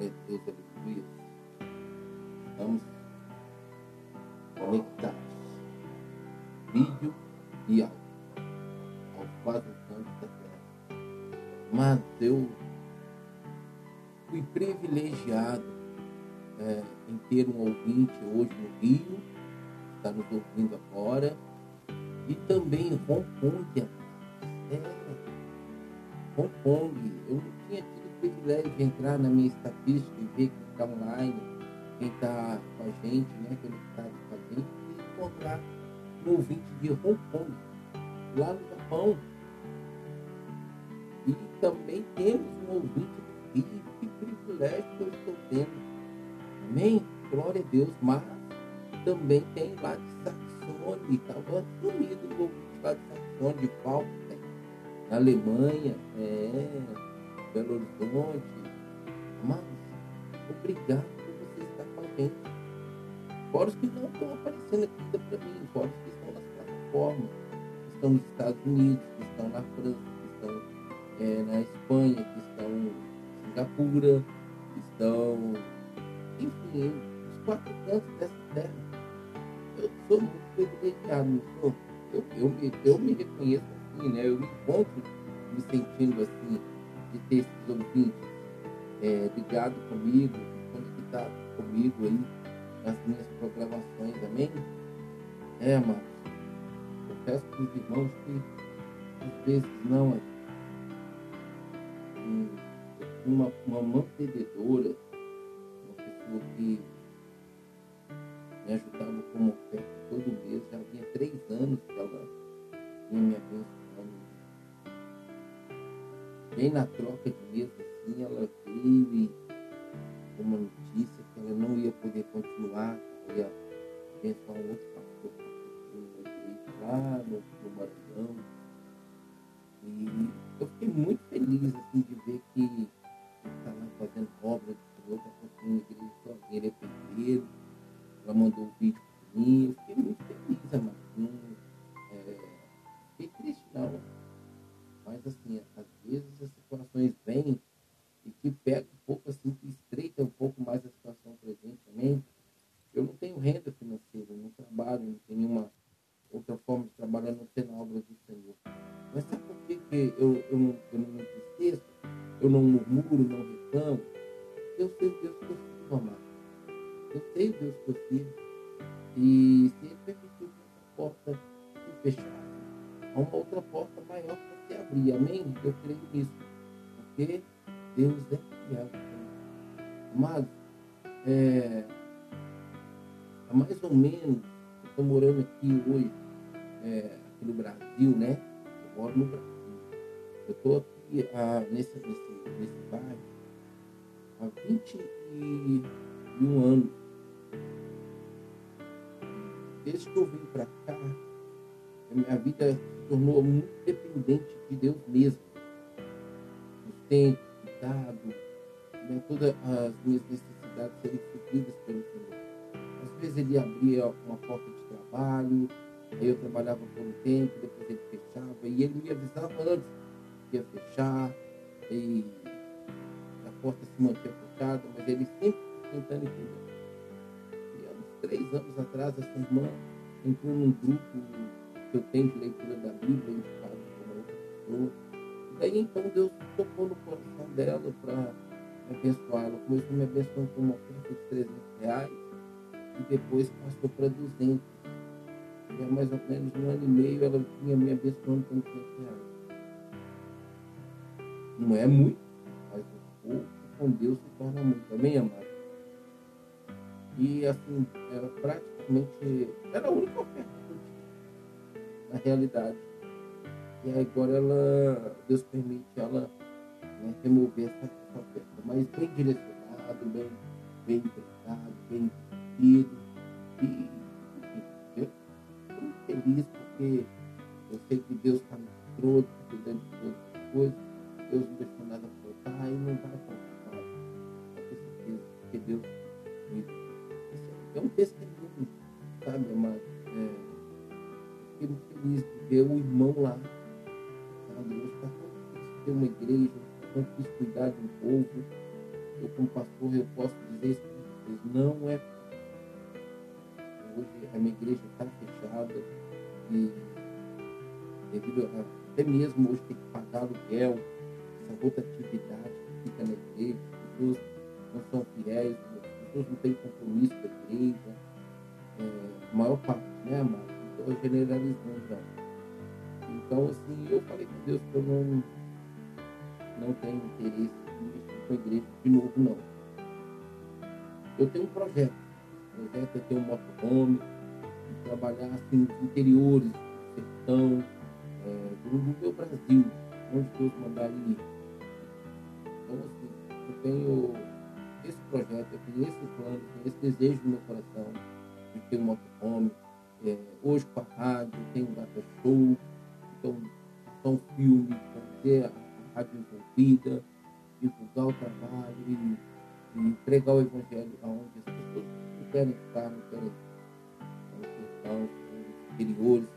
Glória a Deus, aleluia. Estamos conectados. Vídeo e áudio. Aos quatro cantos da terra. Mas eu fui privilegiado é, em ter um ouvinte hoje no Rio, está nos ouvindo agora, e também Hong Kong. É, Hong Kong, eu não tinha tido de entrar na minha estatística e ver quem está online, quem está com a gente, né, conectado com a gente, e encontrar um ouvinte de Hong Kong, lá no Japão. E também temos um ouvinte do Rio, que privilégio que eu estou tendo. Amém? Glória a Deus, mas também tem lá de Saxone, estava sumido o ouvinte lá de Saxone, de Paulo na Alemanha, é, Belo Horizonte. Mas, obrigado por você estar com a gente. Fora os que não estão aparecendo aqui para mim, fora os que estão nas plataformas, que estão nos Estados Unidos, que estão na França, que estão é, na Espanha, que estão em Singapura, que estão, enfim, os quatro cantos dessa terra. Eu sou muito privilegiado, não sou? Eu, eu, me, eu me reconheço assim, né? Eu me encontro me sentindo assim, de ter esses ouvintes. É, ligados comigo, conectados comigo aí nas minhas programações, amém? É, mas eu peço para os irmãos que às vezes não é. Uma, uma mantenedora, uma pessoa que me ajudava com uma oferta todo mês, já havia três anos que ela vinha me abençoando bem na troca de mesa, assim, ela veio deu uma notícia que ela não ia poder continuar, ia abençoar um outro pastor lá no, no Maranhão. E eu fiquei muito feliz assim, de ver que está lá fazendo obra do Senhor, está construindo igreja sozinha, ele é pedreiro, ela mandou um vídeo para mim, eu fiquei muito feliz, amado. Não, é, fiquei triste não. Mas assim, às vezes as situações vêm e que pega um pouco assim, que estreita um pouco mais a situação presente também. Eu não tenho renda financeira, não trabalho, não tenho nenhuma outra forma de trabalhar não ser na obra do Senhor. Mas sabe por que, que eu, eu, não, eu não me entristeço? Eu não murmuro, não reclamo? Eu sei o Deus que eu sirvo, amado. Eu sei o Deus que eu sirvo. E se Ele permitiu que essa porta se fechasse, há uma outra porta maior abrir. Amém? Eu creio nisso. Porque Deus é fiel. Amado, é, há mais ou menos, eu estou morando aqui hoje, é, aqui no Brasil, né? Eu moro no Brasil. Eu estou aqui ah, nesse, nesse, nesse bairro há 21 anos. Desde que eu vim para cá, a minha vida se tornou muito dependente de Deus mesmo. Sustento, cuidado, né, todas as minhas necessidades serem supridas pelo Senhor. Às vezes ele abria uma porta de trabalho, aí eu trabalhava por um tempo, depois ele fechava, e ele me avisava antes que ia fechar, e a porta se mantinha fechada, mas ele sempre tentando entender. E há uns três anos atrás, essa irmã entrou num grupo que eu tenho de leitura da Bíblia, indicado por outra pessoa. Daí então Deus tocou no coração dela para me abençoar. Ela começou me abençoando com uma oferta de 300 reais e depois passou para 200. E há mais ou menos um ano e meio ela vinha me abençoando com 200 reais. Não é muito, mas um pouco com Deus se torna muito. Amém, amado? E assim, era praticamente, era a única oferta na realidade. E agora ela, Deus permite ela né, remover essa, essa oferta, mas bem direcionado, bem, bem empregado, bem investido. E enfim, eu estou feliz porque eu sei que Deus está no controle, está cuidando de todas as coisas, Deus não deixou nada faltar e não vai faltar nada. Pode ter certeza, porque Deus me é um testemunho, sabe, amado? É, fiquei muito feliz de ver o irmão lá. Hoje está tão difícil ter uma igreja, tão difícil cuidar de um povo. eu como pastor, eu posso dizer isso para vocês, não é Hoje a minha igreja está fechada e devido a, até mesmo hoje tem que pagar aluguel, essa rotatividade que fica na igreja, as pessoas não são fiéis, as pessoas não têm compromisso com a igreja, é, a maior parte, né, amado? Então generalizando. Então, assim, eu falei com Deus que eu não, não tenho interesse em mexer com a igreja de novo, não. Eu tenho um projeto. O projeto é ter um motorhome, trabalhar assim, nos interiores do sertão, é, meu Brasil, onde Deus mandar ir. Então, assim, eu tenho esse projeto, eu tenho esse plano, eu tenho esse desejo no meu coração de ter um motorhome. É, hoje com a rádio, tem um data show, então são filmes, fazer a rádio envolvida, divulgar o trabalho e, e pregar o evangelho aonde as pessoas não querem estar, não querem sertão, nos interiores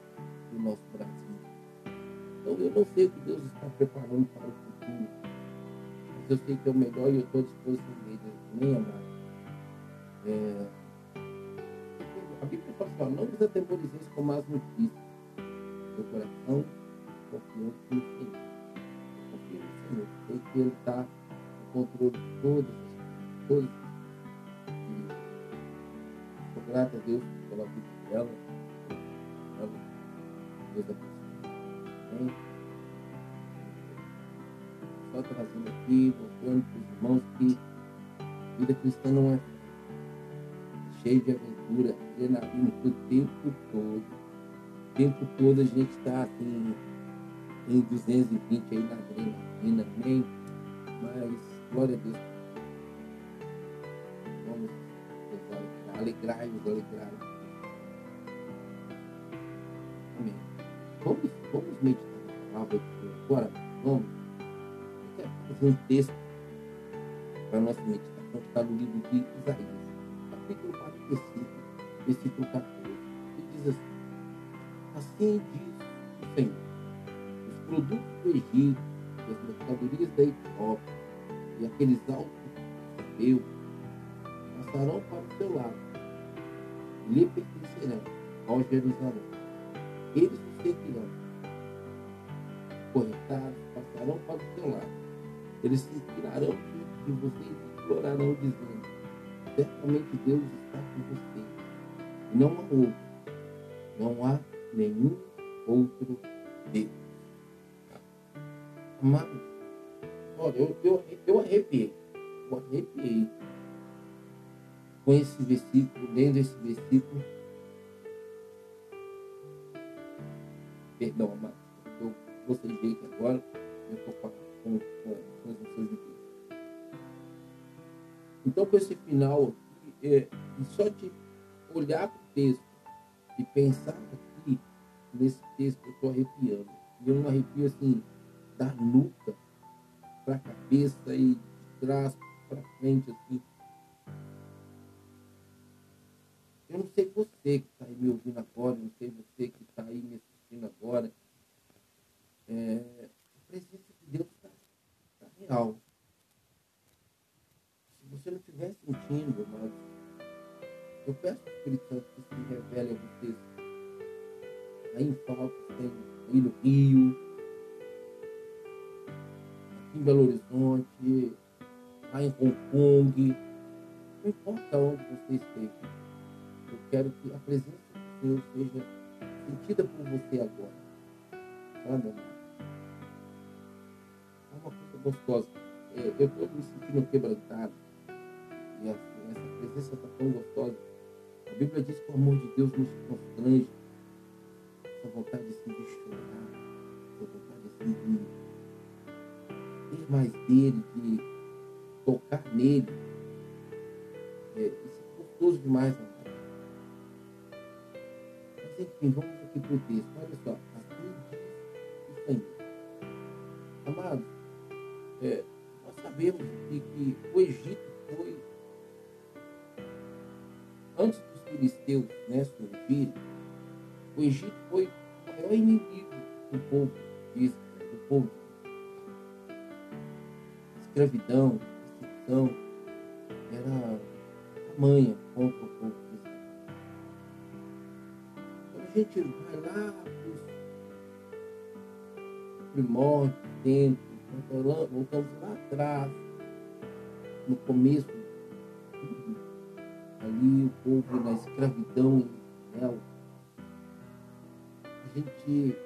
do nosso Brasil. Então eu não sei o que Deus está preparando para o futuro, mas eu sei que é o melhor e eu estou à disposição dele, nem amar. É, a Bíblia fala assim, não vos atemorizeis com más notícias. Meu coração confiante no Senhor. No Senhor. Sei que Ele está no controle de todas as coisas. E sou grato a Deus pela vida dela. Ela, Deus abençoe. Só trazendo aqui, mostrando para os irmãos que vida cristã não é cheia de aventura, adrenalina o tempo todo. O tempo todo a gente está assim, em 220 aí na adrenalina, amém? Mas, glória a Deus. Vamos alegrar-nos, alegrar-nos. Amém. Vamos, vamos meditar na palavra de Deus agora? Vamos? Eu quero fazer um texto para a nossa meditação que está no livro de Isaías capítulo 45, versículo 14. E diz assim: Assim diz o Senhor: os produtos do Egito, as mercadorias da Etiópia, e aqueles altos meus passarão para o seu lado, e lhe pertencerão ao Jerusalém. Eles o seguirão. Corretados passarão para o seu lado. Eles se diante de vocês e implorarão, dizendo: certamente Deus está com você. Não há outro. Não há nenhum outro Deus. Amados, olha, eu, eu, eu arrepiei. Eu arrepiei com esse versículo, lendo esse versículo. Perdão, amados. Eu bocejei aqui agora. Eu estou com, com, com transmissão de Deus. Então, com esse final aqui, é, só de olhar para o texto e pensar aqui nesse texto, eu estou arrepiando. E um arrepio assim, da nuca para a cabeça e de trás para frente, assim. Eu não sei você que está aí me ouvindo agora, não sei você que está aí me assistindo agora. É, a presença de Deus está tá real você não estiver sentindo, mas eu peço ao Espírito Santo que se revele a vocês. Aí em Falcos tem aí no Rio, aqui em Belo Horizonte, lá em Hong Kong, não importa onde você esteja. Eu quero que a presença do Senhor seja sentida por você agora. Sabe, É uma coisa gostosa. É, eu estou me sentindo quebrantado e essa presença está tão gostosa. A Bíblia diz que o amor de Deus nos constrange. Essa vontade de chorar, essa vontade assim, de ter mais dele, de tocar nele. É, isso é gostoso demais, amado. Mas enfim, vamos aqui para o texto. Olha só, assim diz o Senhor. Amados, é, nós sabemos que, que o Egito antes dos filisteus né, surgirem, o Egito foi o maior inimigo do povo de Israel, do povo. Escravidão, perseguição, tamanha contra o povo de Israel. Quando a gente vai lá os primórdios, dentro, voltamos lá atrás, no começo, ali o povo na escravidão em Israel, a gente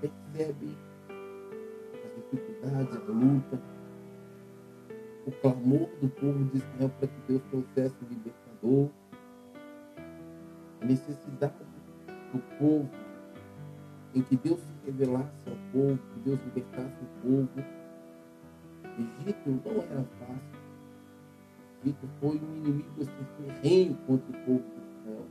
percebe as dificuldades, a luta, o clamor do povo de Israel para que Deus trouxesse o libertador, a necessidade do povo em que Deus se revelasse ao povo, que Deus libertasse o povo. Egito não era fácil. Egito foi um inimigo assim, ferrenho contra o povo de Israel.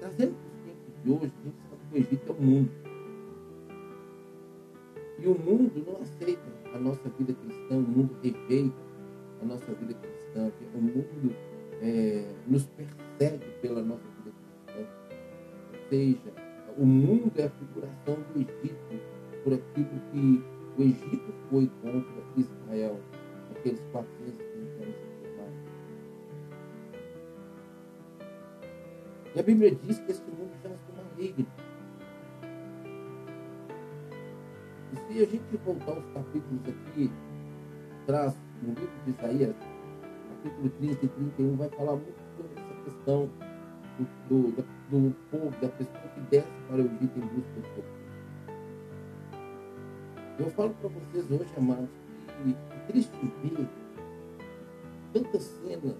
Trazendo para os tempos de hoje, a gente sabe que o Egito é o mundo. E o mundo não aceita a nossa vida cristã, o mundo rejeita a nossa vida cristã. O mundo é, nos persegue pela nossa vida cristã. Ou seja, o mundo é a figuração do Egito por aquilo que o Egito foi contra Israel, aqueles 430 anos atrás. E a Bíblia diz que esse mundo já é maligno. E se a gente voltar os capítulos aqui, traz no livro de Isaías, capítulo 30 e 31 vai falar muito sobre essa questão do, do, do povo, da pessoa que desce para o Egito em busca do seu Eu falo para vocês hoje, amados, que é triste ver tantas cenas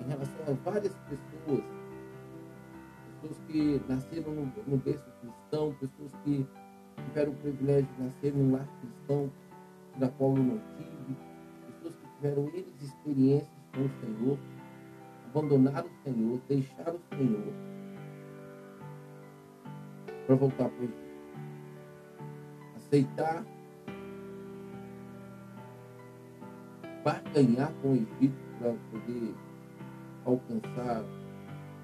em relação a várias pessoas, pessoas que nasceram no, no berço cristão, pessoas que tiveram o privilégio de nascer num lar cristão, na qual eu não tive, tiveram eles experiências com o Senhor, abandonaram o Senhor, deixaram o Senhor para voltar para o. Aceitar barganhar com o Egito para poder alcançar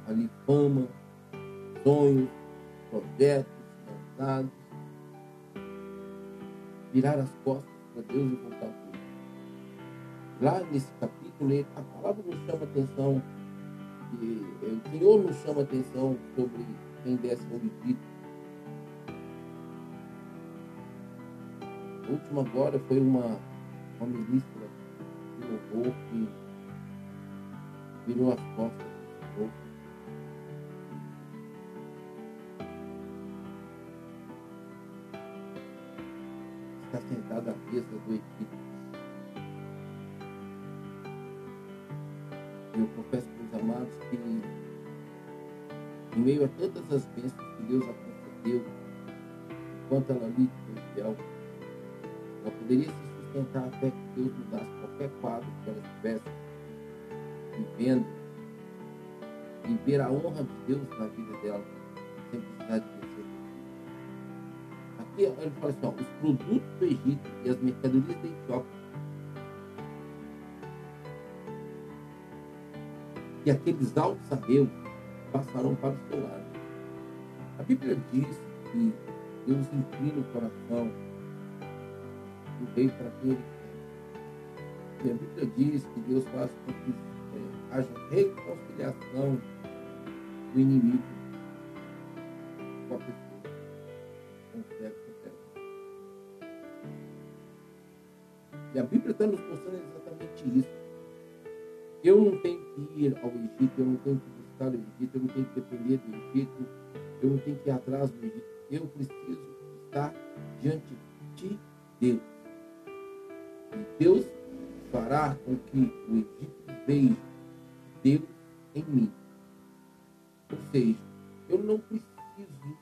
ali fama, sonhos, projetos, cansados, virar as costas para Deus e voltar para lá nesse capítulo, a palavra nos chama atenção, e, é, o Senhor nos chama atenção sobre quem desce ao Egito. A última agora foi uma, uma ministra de louvor que virou as costas do. Está sentada à mesa do Egito. eu confesso os amados que, em meio a todas as bênçãos que Deus a concedeu, enquanto ela ali foi fiel, poderia se sustentar até que Deus mudasse qualquer quadro que ela estivesse vivendo e ver a honra de Deus na vida dela, sem precisar de vencer. Aqui ele fala assim: ó, os produtos do Egito e as mercadorias da Etiópia e aqueles altos sabeus passarão para o seu lado. A Bíblia diz que Deus inclina o coração do rei para quem ele quer. E a Bíblia diz que Deus faz com que é, haja reconciliação do inimigo com a pessoa, com o cego, com o E a Bíblia está nos mostrando exatamente isso. Eu não tenho que ir ao Egito, eu não tenho que buscar o Egito, eu não tenho que depender do Egito, eu não tenho que ir atrás do Egito. Eu preciso estar diante de Deus. Deus fará com que o Egito veja Deus em mim. Ou seja, eu não preciso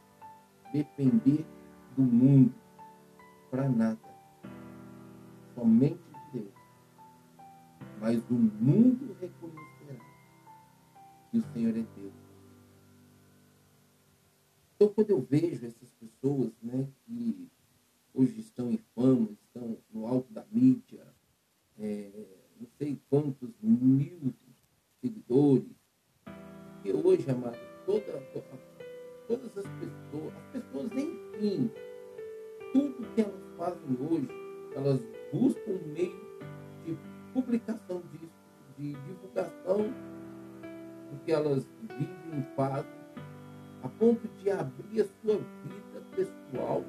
depender do mundo para nada. Somente mas o mundo reconhecerá que o Senhor é Deus. Então, quando eu vejo essas pessoas né, que hoje estão fama, estão no alto da mídia, é, não sei quantos mil seguidores, que hoje, amado, toda, todas as pessoas, as pessoas enfim, tudo que elas fazem hoje, elas buscam um meio de publicação disso, de divulgação do que elas vivem e fazem, a ponto de abrir a sua vida pessoal,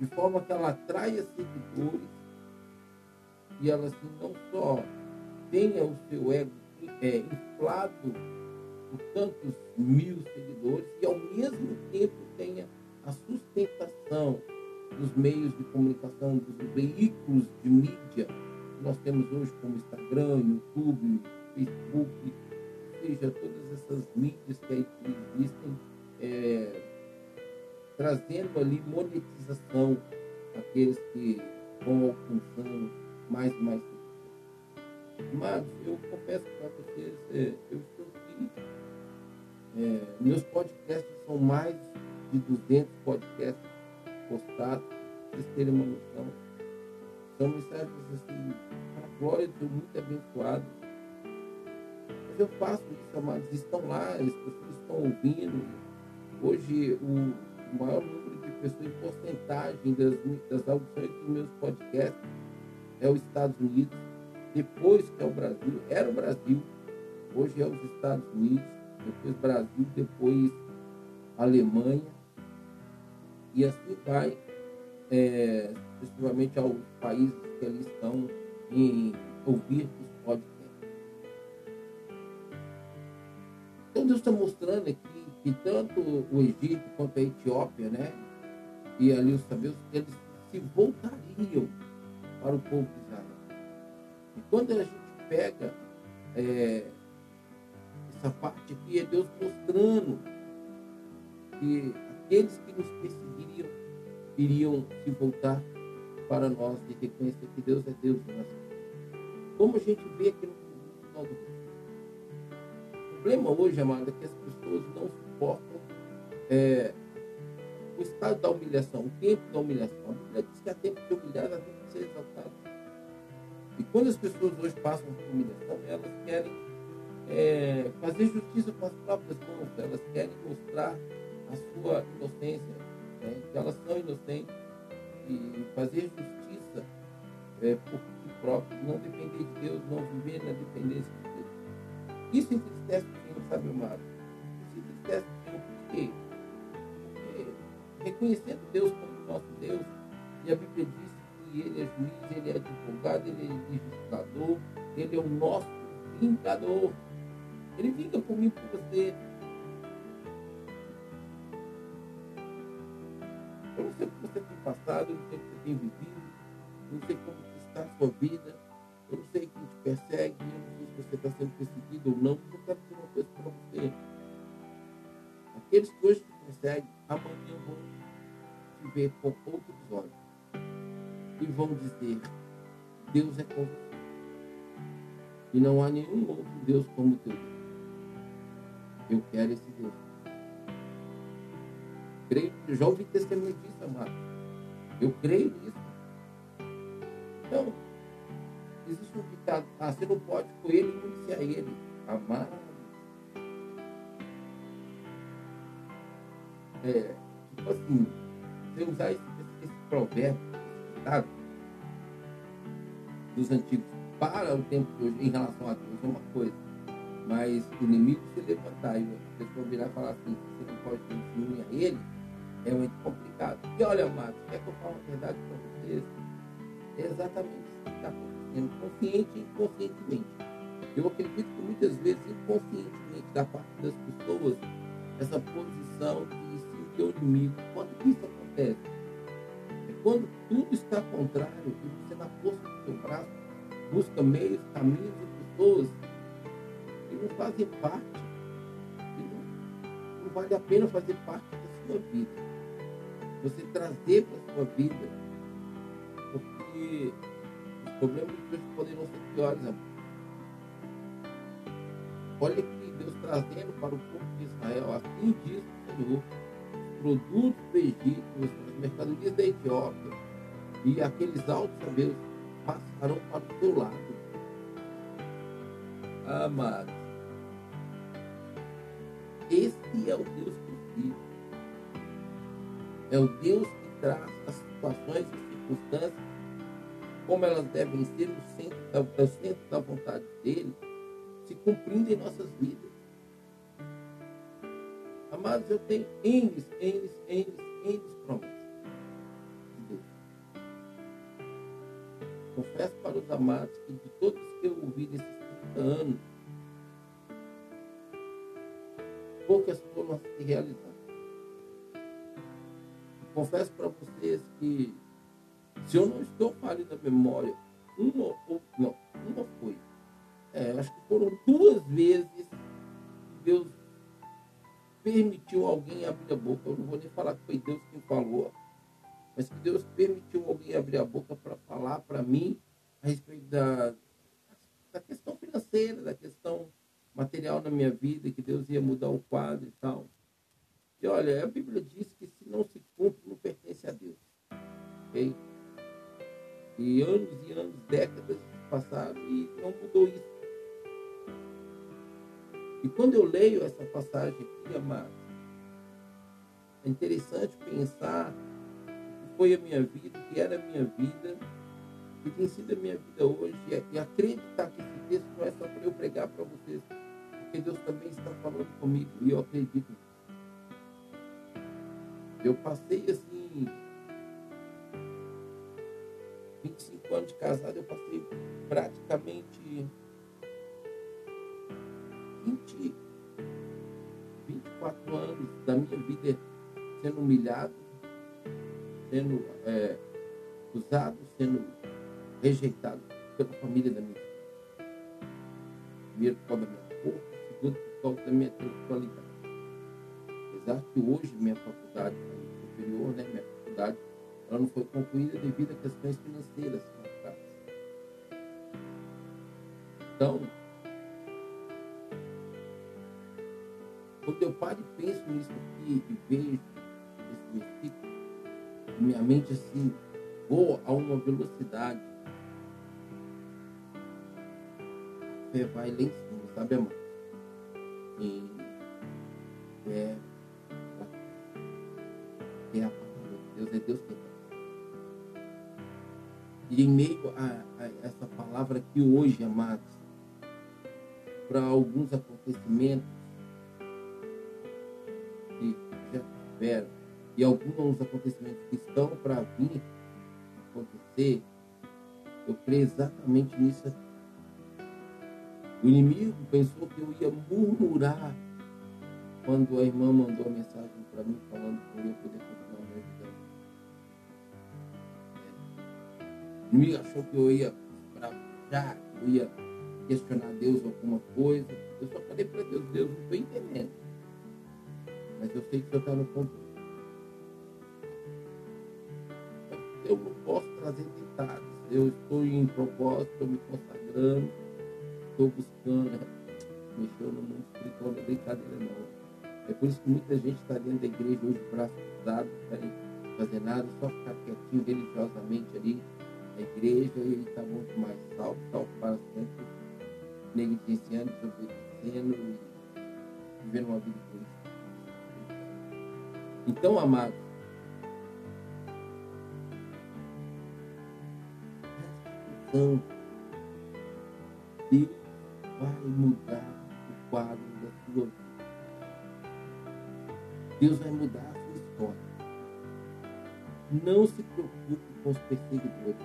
de forma que ela atraia seguidores e ela assim, não só tenha o seu ego é, inflado por tantos mil seguidores e ao mesmo tempo tenha a sustentação dos meios de comunicação, dos veículos de mídia que nós temos hoje, como Instagram, YouTube, Facebook, ou seja, todas essas mídias que aí existem, é, trazendo ali monetização àqueles que vão alcançando mais e mais mas eu confesso para vocês, é, eu estou aqui. É, meus podcasts são mais de 200 podcasts postados, para vocês terem uma noção. São mensagens assim, para a glória de Deus, muito abençoado. Mas eu faço isso, amados, estão lá, as pessoas estão ouvindo. Hoje, o maior número de pessoas em porcentagem das, das audições dos meus podcasts é os Estados Unidos depois que é o Brasil, era o Brasil, hoje é os Estados Unidos, depois Brasil, depois Alemanha, e assim vai é, exclusivamente aos países que ali estão em ouvir os podcasts. Então Deus está mostrando aqui que tanto o Egito quanto a Etiópia, né, e ali os sabeus, eles se voltariam para o povo de Israel. E quando a gente pega é, essa parte aqui, é Deus mostrando que aqueles que nos perseguiriam iriam se voltar para nós e reconhecer que Deus é Deus de nós. Como a gente vê aqui no final do. O problema hoje, amado, é que as pessoas não é, o estado da humilhação, o tempo da humilhação. A Bíblia diz que há tempo de humilhar, há tempo de ser exaltado. E quando as pessoas hoje passam por humilhação, elas querem é, fazer justiça com as próprias mãos, elas querem mostrar a sua inocência, né, que elas são inocentes, e fazer justiça é, por si próprio, não depender de Deus, não viver na dependência de Deus. Isso entristece o Senhor, sabe, amado? Reconhecendo Deus como nosso Deus, e a Bíblia diz ele é juiz, ele é advogado, ele é legislador, ele é o nosso vingador. Ele vinga por mim, por você. Eu não sei o que você tem passado, eu não sei o que você tem vivido, eu não sei como está a sua vida, eu não sei quem te persegue, eu não sei se você está sendo perseguido ou não, mas eu quero dizer uma coisa para você. Aqueles que hoje te perseguem, amanhã vão te ver com outros olhos e vão dizer: Deus é com você. E não há nenhum outro Deus como teu Deus. Eu quero esse Deus. Creio, já ouvi testemunho disso, amado. Eu creio nisso. Então, existe um ditado, ah, você não pode com ele e não a ele. Amado. É, tipo assim, você usar esse, esse provérbio, dos antigos para o tempo de hoje em relação a Deus é uma coisa. Mas o inimigo se levantar e a pessoa virar e falar assim, você não pode ter ciúme a ele, é muito complicado. E olha, Marcos, quer que eu fale a verdade para vocês? É exatamente isso que está acontecendo, consciente e inconscientemente. Eu acredito que muitas vezes, inconscientemente, da parte das pessoas, essa posição de o inimigo. Quando isso acontece? quando tudo está contrário e você, na força do seu braço, busca meios, caminhos e pessoas que não fazem parte, que não, não vale a pena fazer parte da sua vida. Você trazer para a sua vida, porque os problemas de Deus poderão ser piores, amor. Olha aqui, Deus trazendo para o povo de Israel, assim diz o Senhor produtos do Egito, as mercadorias da Etiópia e aqueles altos sabeus passarão para o teu lado. Amados, esse é o Deus que É o Deus que traz as situações e circunstâncias como elas devem ser no centro no centro da vontade dele, se cumprindo em nossas vidas. Amados, eu tenho N, N, N, N promessas de Deus. Confesso para os amados que de todos que eu ouvi nesses 30 anos, poucas foram se realizar. Confesso para vocês que se eu não estou falando da memória, uma ou não, uma foi. É, acho que foram duas vezes que Deus permitiu alguém abrir a boca. Eu não vou nem falar que foi Deus quem falou, mas que Deus permitiu alguém abrir a boca para falar para mim a respeito da, da questão financeira, da questão material na minha vida, que Deus ia mudar o quadro e tal. E olha, a Bíblia diz que se não se cumpre, não pertence a Deus. Okay? E anos e anos, décadas passaram e não mudou isso. E quando eu leio essa passagem aqui, amado, é interessante pensar que foi a minha vida, que era a minha vida, que tem sido a minha vida hoje, e acreditar que esse texto não é só para eu pregar para vocês, porque Deus também está falando comigo, e eu acredito nisso. Eu passei assim, 25 anos de casado, eu passei praticamente 20, 24 anos da minha vida sendo humilhado, sendo é, usado, sendo rejeitado pela família da minha vida. Primeiro por causa da minha cor, segundo por causa da minha intelectualidade. Apesar que hoje minha faculdade superior, né, minha faculdade, ela não foi concluída devido a questões financeiras. Então, Quando eu paro e penso nisso aqui e vejo esse versículo, minha mente assim voa a uma velocidade. Fé vai lá em cima, sabe, amor? É, é a palavra de Deus, é Deus que faz. E em meio a, a essa palavra aqui hoje, amados, para alguns acontecimentos, tiveram e alguns acontecimentos que estão para vir acontecer, eu creio exatamente nisso aqui. O inimigo pensou que eu ia murmurar quando a irmã mandou a mensagem para mim falando que eu ia poder continuar minha vida. É. O inimigo achou que eu ia já, que eu ia questionar Deus alguma coisa. Eu só falei para Deus, Deus, não estou entendendo mas eu sei que está no controle. Eu não posso trazer detalhes. Eu estou em propósito, estou me consagrando, estou buscando mexer no mundo espiritual, não é brincadeira não. É por isso que muita gente está dentro da igreja hoje, braço cruzado, não fazer nada, só ficar quietinho religiosamente ali na igreja e está bom demais. Salvo, salvo para sempre, negligenciando, desobedecendo e vivendo uma vida egoísta. Então, amado, então, Deus vai mudar o quadro da sua vida. Deus vai mudar a sua história. Não se preocupe com os perseguidores,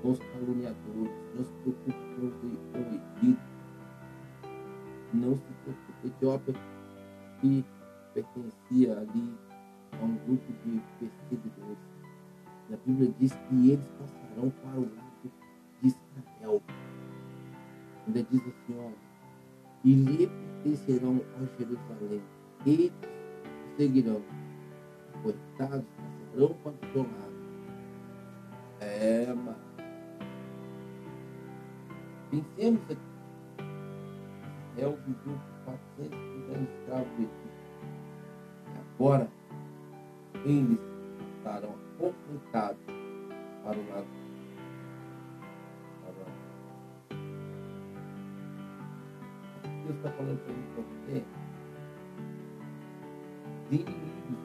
com os caluniadores, não se preocupe com o oprimidos. Não se preocupe. Etiópia que pertencia ali a um grupo de perseguidores. E a Bíblia diz que eles passarão para o lado de Israel. Ainda diz assim, ó, e lhe pertencerão a Jerusalém. Eles seguirão. Coitados, passarão para o seu lado. É, mano. Pensemos aqui. Israel viveu por 400 anos escravo de Agora, eles estarão apontados para o lado. Deus está falando para mim para você. Os inimigos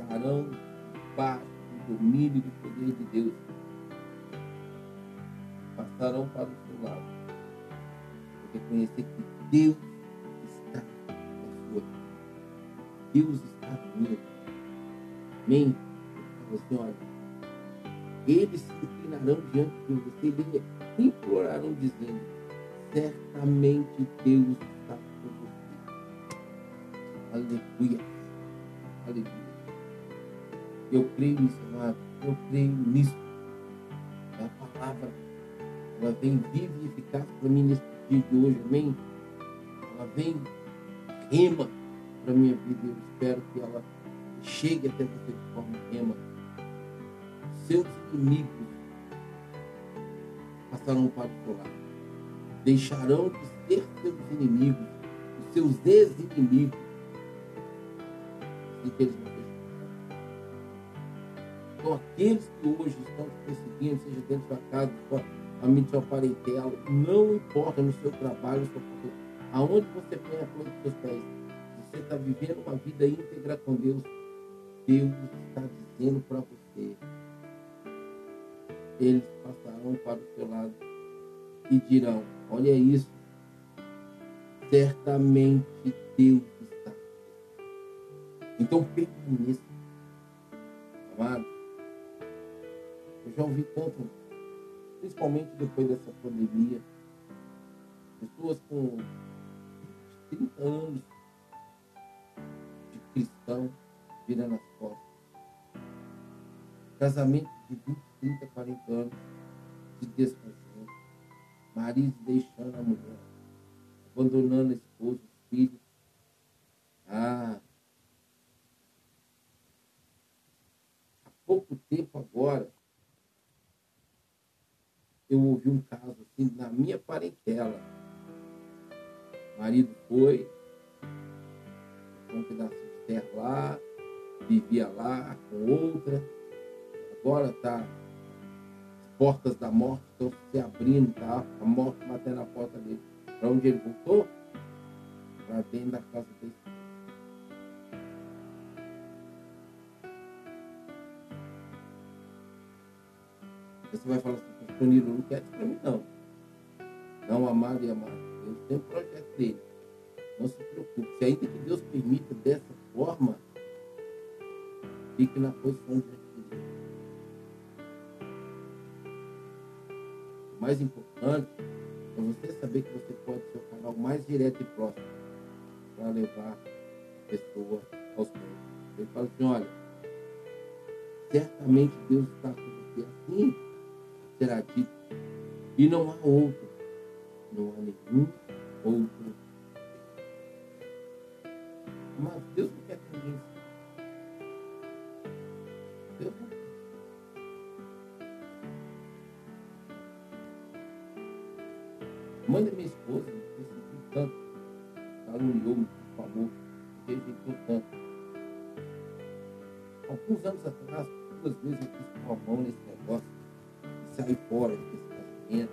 estarão debaixo do do domínio e do poder de Deus passarão para o seu lado. Reconhecer que Deus Deus está vindo. Amém? Você olha, eles se inclinarão diante de você e implorarão dizendo, certamente Deus está com você. Aleluia. Aleluia. Eu creio nisso, amado. Eu creio nisso. É a palavra. Ela vem viva e eficaz para mim nesse dia de hoje. Amém? Ela vem rema para a minha vida. Eu espero que ela chegue até você de forma rema. Seus inimigos passarão para o seu lado. Deixarão de ser seus inimigos, os seus ex-inimigos. E que eles não então, aqueles que hoje estão te perseguindo, seja dentro da casa, família, sua parentela, não importa no seu trabalho, sua aonde você põe a planta dos seus pés, você está vivendo uma vida íntegra com Deus, Deus está dizendo para você, eles passarão para o seu lado e dirão, olha isso, certamente Deus está. Então permaneça, amado. Eu já ouvi tanto, principalmente depois dessa pandemia, pessoas com 30 anos cristão virando as costas. Casamento de 20, 30, 40 anos se desfazendo. Marido deixando a mulher, abandonando a esposa, os filhos. Ah, há pouco tempo agora, eu ouvi um caso assim na minha parentela. O marido foi, com um pedaço terra lá, vivia lá com outra, agora está portas da morte estão se abrindo, tá? A morte batendo na porta dele. Para onde ele voltou? Para dentro da casa dele. Você vai falar assim, pastor Nilo, não quer isso para mim não. Não, amado e amado. Deus tem um projeto dele. Não se preocupe. Se ainda que Deus permita dessa forma, fique na posição de Deus. O mais importante é você saber que você pode ser o canal mais direto e próximo para levar a pessoa aos pés. Ele fala assim, olha, certamente Deus está com você assim, será dito. E não há outro, não há nenhum outro. Mas Deus não quer que ninguém Deus não quer. Manda minha esposa, me tanto, caluniou, me falou, rejeitou tanto. Alguns anos atrás, duas vezes eu quis pôr a mão nesse negócio sair fora desse casamento,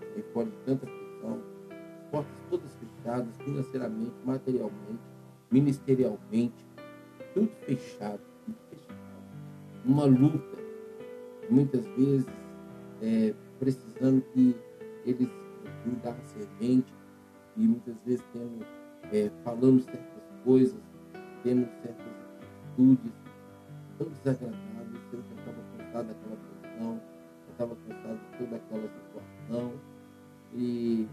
sair fora de tanta pressão, as portas todas fechadas, financeiramente, materialmente, ministerialmente, tudo fechado, tudo fechado. Uma luta, muitas vezes é, precisando que eles mudassem a servente e muitas vezes tendo, é, falando certas coisas, tendo certas atitudes, tão desagradáveis, eu já estava cansado daquela posição estava cansado de toda aquela situação e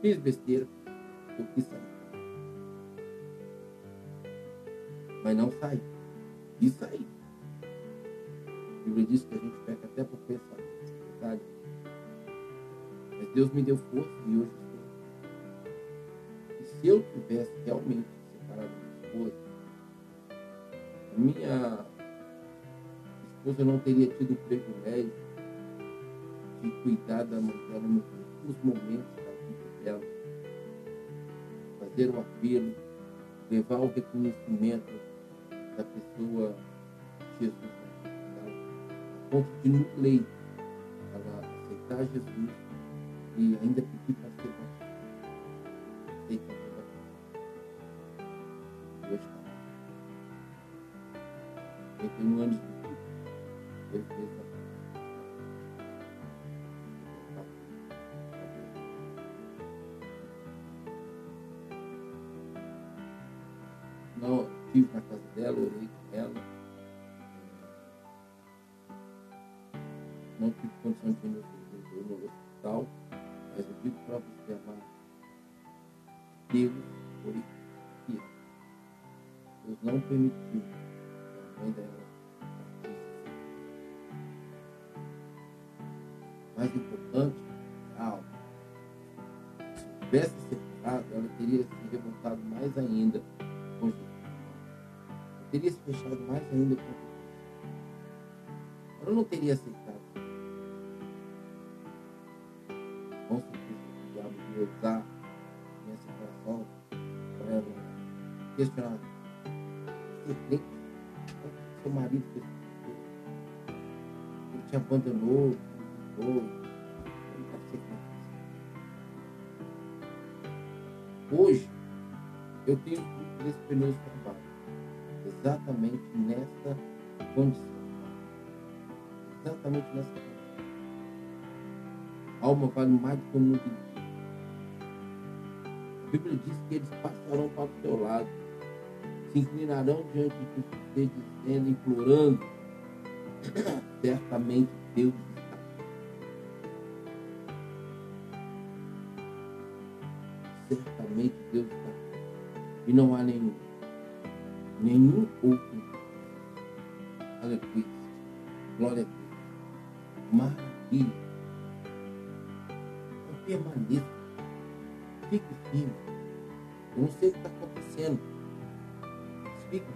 fiz besteira, eu quis sair. Mas não saí. E saí. A Bíblia diz que a gente peca até por pensar. Verdade? Mas Deus me deu força e hoje estou. E se eu tivesse realmente separado minha esposa, a minha esposa não teria tido o privilégio de cuidar da mãe dela nos momentos da vida dela, fazer o apelo, levar o reconhecimento da pessoa de Jesus a ponto de no ela aceitar Jesus e ainda pedir para ser batizada. Aceitar ser batizada. Deus está. 51 anos de vida. Ele fez a Hoje, eu tenho fruto desse penoso trabalho. Exatamente nessa condição. Exatamente nessa condição. Alma vale mais do que o mundo inteiro. A Bíblia diz que eles passarão para o teu lado, se inclinarão diante de você, dizendo, implorando. Certamente Deus Certamente Deus está. E não há nenhum, nenhum outro. Aleluia. Glória a Deus. Maravilha. Não permaneça. Fique firme. Eu não sei o que está acontecendo. Explica.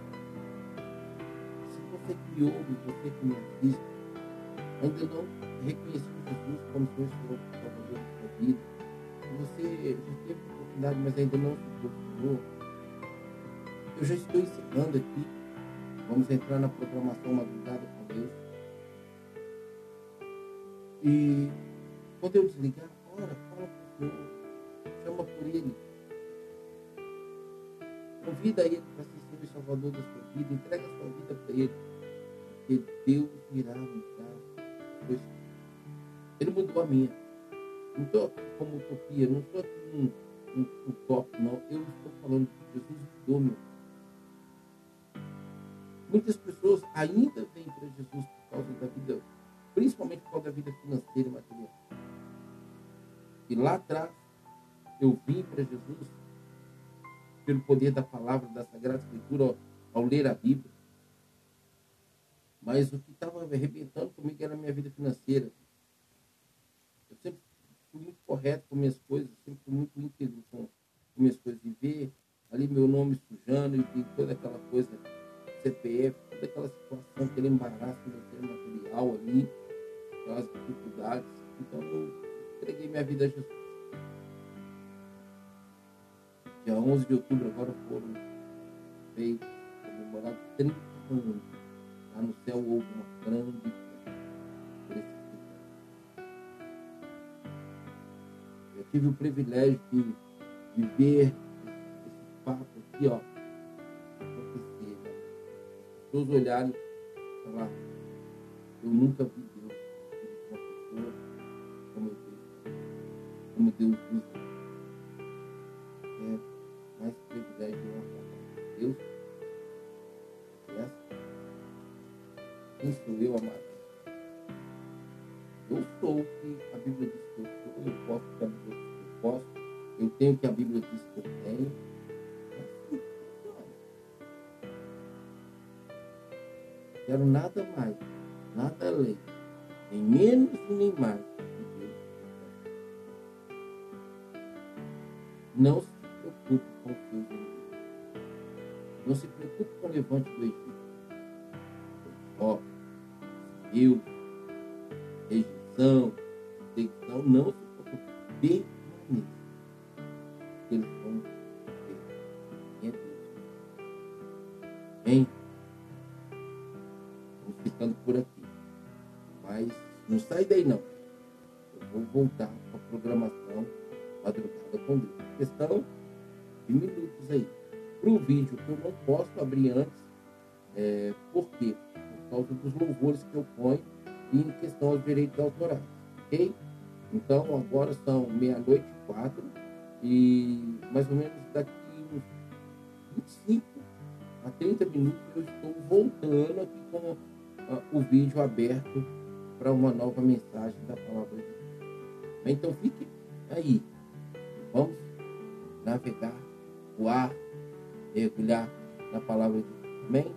Se você que ouve, você que me assiste, ainda não reconheceu Jesus como Senhor Salvador da sua vida, se você já teve oportunidade, mas ainda não se eu já estou ensinando aqui. Vamos entrar na programação madrugada com Deus. E quando eu desligar, ora, fala com o Senhor, chama por Ele. Convida Ele para ser Senhor e Salvador da sua vida, entrega a sua vida para Ele. Porque Deus irá mudar. Ele mudou a minha. Não estou como utopia, não estou aqui um, um, não. Eu estou falando que Jesus mudou meu. Muitas pessoas ainda vêm para Jesus por causa da vida, principalmente por causa da vida financeira e material. E lá atrás, eu vim para Jesus pelo poder da palavra, da Sagrada Escritura, ao, ao ler a Bíblia. Mas o que estava arrebentando comigo era a minha vida financeira. Fui muito correto com minhas coisas, sempre fui muito íntegro com, com minhas coisas. E ver ali meu nome sujando e, e toda aquela coisa CPF, toda aquela situação, aquele embaraço financeiro material ali, aquelas dificuldades. Então eu entreguei minha vida a Jesus. Dia 11 de outubro agora foram feitos, comemorados 30 anos. Lá no céu houve uma grande. Tive o privilégio de, de ver esse fato aqui, ó, acontecer. Né? As pessoas olharem e falar, eu nunca vi Deus uma pessoa como eu vejo, como Deus usa. É mais privilégio de honrar Deus. Essa. Quem sou eu, amado? Eu sou o que a Bíblia diz que eu sou, eu posso o que a Bíblia diz que eu posso, eu tenho o que a Bíblia diz que eu tenho. Funciona. Quero nada mais, nada além, nem menos nem mais que. Não se preocupe com os seus inimigos. Não se preocupe com o levante do Egito. Ó, eu, rejeição, rejeição, não se preocupe. Permaneça. Eles vão Deus. Bem, vamos ficando por aqui. Mas não sai daí não. Eu vou voltar para a programação madrugada com Deus. Questão de minutos aí. Para o vídeo que eu não posso abrir antes, é, por quê? causa dos louvores que eu ponho em questão aos direitos autorais, ok? Então, agora são meia-noite e quatro e mais ou menos daqui uns 25 a 30 minutos eu estou voltando aqui com uh, o vídeo aberto para uma nova mensagem da palavra de Deus. Então fique aí. Vamos navegar, voar, mergulhar na palavra de Deus. Amém?